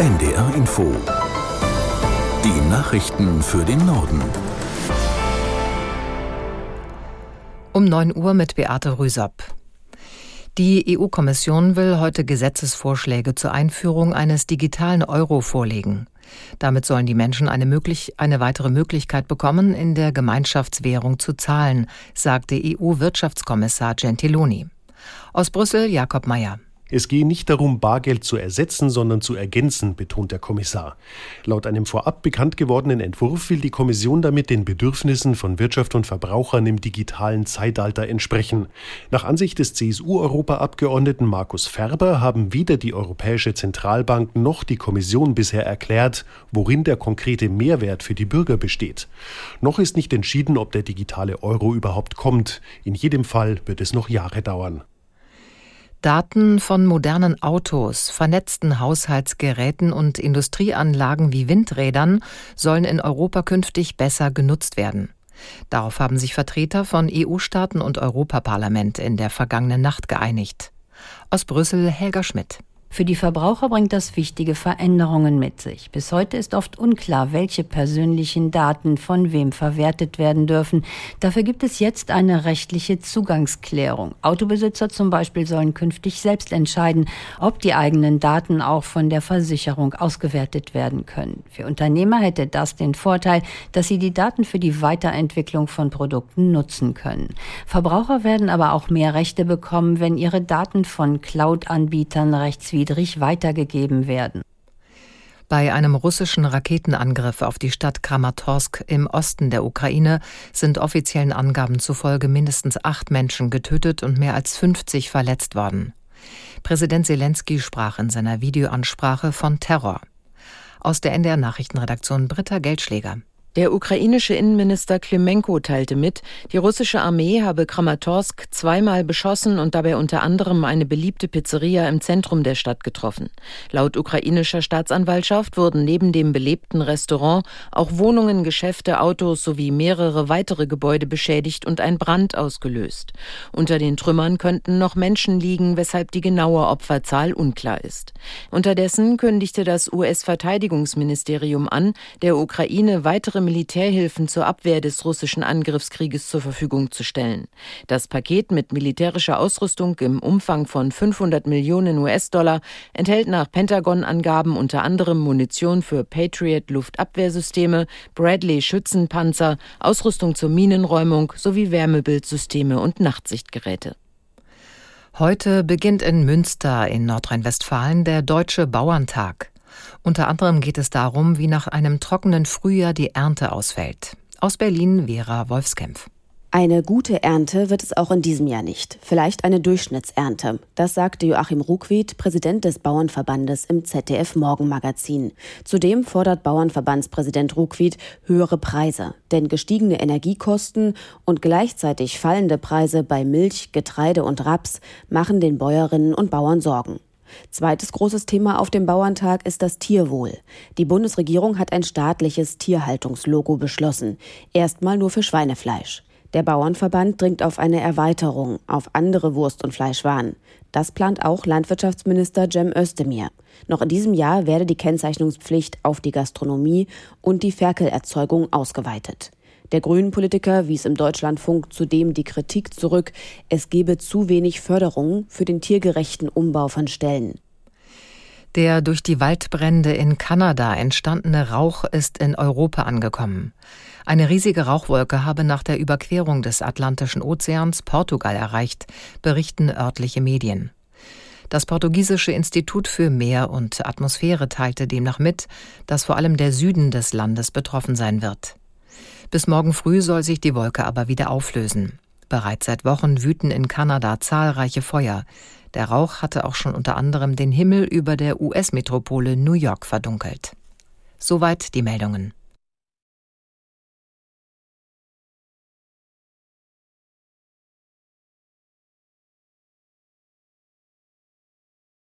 NDR Info. Die Nachrichten für den Norden. Um 9 Uhr mit Beate Rüsop. Die EU-Kommission will heute Gesetzesvorschläge zur Einführung eines digitalen Euro vorlegen. Damit sollen die Menschen eine, möglich, eine weitere Möglichkeit bekommen, in der Gemeinschaftswährung zu zahlen, sagte EU-Wirtschaftskommissar Gentiloni. Aus Brüssel Jakob Mayer. Es gehe nicht darum, Bargeld zu ersetzen, sondern zu ergänzen, betont der Kommissar. Laut einem vorab bekannt gewordenen Entwurf will die Kommission damit den Bedürfnissen von Wirtschaft und Verbrauchern im digitalen Zeitalter entsprechen. Nach Ansicht des CSU-Europaabgeordneten Markus Ferber haben weder die Europäische Zentralbank noch die Kommission bisher erklärt, worin der konkrete Mehrwert für die Bürger besteht. Noch ist nicht entschieden, ob der digitale Euro überhaupt kommt. In jedem Fall wird es noch Jahre dauern. Daten von modernen Autos, vernetzten Haushaltsgeräten und Industrieanlagen wie Windrädern sollen in Europa künftig besser genutzt werden. Darauf haben sich Vertreter von EU-Staaten und Europaparlament in der vergangenen Nacht geeinigt. Aus Brüssel Helga Schmidt. Für die Verbraucher bringt das wichtige Veränderungen mit sich. Bis heute ist oft unklar, welche persönlichen Daten von wem verwertet werden dürfen. Dafür gibt es jetzt eine rechtliche Zugangsklärung. Autobesitzer zum Beispiel sollen künftig selbst entscheiden, ob die eigenen Daten auch von der Versicherung ausgewertet werden können. Für Unternehmer hätte das den Vorteil, dass sie die Daten für die Weiterentwicklung von Produkten nutzen können. Verbraucher werden aber auch mehr Rechte bekommen, wenn ihre Daten von Cloud-Anbietern rechtswidrig rechtswidrig weitergegeben werden. Bei einem russischen Raketenangriff auf die Stadt Kramatorsk im Osten der Ukraine sind offiziellen Angaben zufolge mindestens acht Menschen getötet und mehr als 50 verletzt worden. Präsident Zelensky sprach in seiner Videoansprache von Terror. Aus der NDR Nachrichtenredaktion Britta Geldschläger. Der ukrainische Innenminister Klimenko teilte mit, die russische Armee habe Kramatorsk zweimal beschossen und dabei unter anderem eine beliebte Pizzeria im Zentrum der Stadt getroffen. Laut ukrainischer Staatsanwaltschaft wurden neben dem belebten Restaurant auch Wohnungen, Geschäfte, Autos sowie mehrere weitere Gebäude beschädigt und ein Brand ausgelöst. Unter den Trümmern könnten noch Menschen liegen, weshalb die genaue Opferzahl unklar ist. Unterdessen kündigte das US-Verteidigungsministerium an, der Ukraine weitere weitere Militärhilfen zur Abwehr des russischen Angriffskrieges zur Verfügung zu stellen. Das Paket mit militärischer Ausrüstung im Umfang von 500 Millionen US-Dollar enthält nach Pentagon-Angaben unter anderem Munition für Patriot Luftabwehrsysteme, Bradley Schützenpanzer, Ausrüstung zur Minenräumung sowie Wärmebildsysteme und Nachtsichtgeräte. Heute beginnt in Münster in Nordrhein-Westfalen der Deutsche Bauerntag. Unter anderem geht es darum, wie nach einem trockenen Frühjahr die Ernte ausfällt. Aus Berlin Vera Wolfskämpf. Eine gute Ernte wird es auch in diesem Jahr nicht. Vielleicht eine Durchschnittsernte. Das sagte Joachim Ruckwied, Präsident des Bauernverbandes im ZDF Morgenmagazin. Zudem fordert Bauernverbandspräsident Ruckwied höhere Preise. Denn gestiegene Energiekosten und gleichzeitig fallende Preise bei Milch, Getreide und Raps machen den Bäuerinnen und Bauern Sorgen. Zweites großes Thema auf dem Bauerntag ist das Tierwohl. Die Bundesregierung hat ein staatliches Tierhaltungslogo beschlossen. Erstmal nur für Schweinefleisch. Der Bauernverband dringt auf eine Erweiterung auf andere Wurst- und Fleischwaren. Das plant auch Landwirtschaftsminister Cem Özdemir. Noch in diesem Jahr werde die Kennzeichnungspflicht auf die Gastronomie und die Ferkelerzeugung ausgeweitet. Der Grünen-Politiker wies im Deutschlandfunk zudem die Kritik zurück, es gebe zu wenig Förderung für den tiergerechten Umbau von Stellen. Der durch die Waldbrände in Kanada entstandene Rauch ist in Europa angekommen. Eine riesige Rauchwolke habe nach der Überquerung des Atlantischen Ozeans Portugal erreicht, berichten örtliche Medien. Das portugiesische Institut für Meer und Atmosphäre teilte demnach mit, dass vor allem der Süden des Landes betroffen sein wird. Bis morgen früh soll sich die Wolke aber wieder auflösen. Bereits seit Wochen wüten in Kanada zahlreiche Feuer. Der Rauch hatte auch schon unter anderem den Himmel über der US-Metropole New York verdunkelt. Soweit die Meldungen.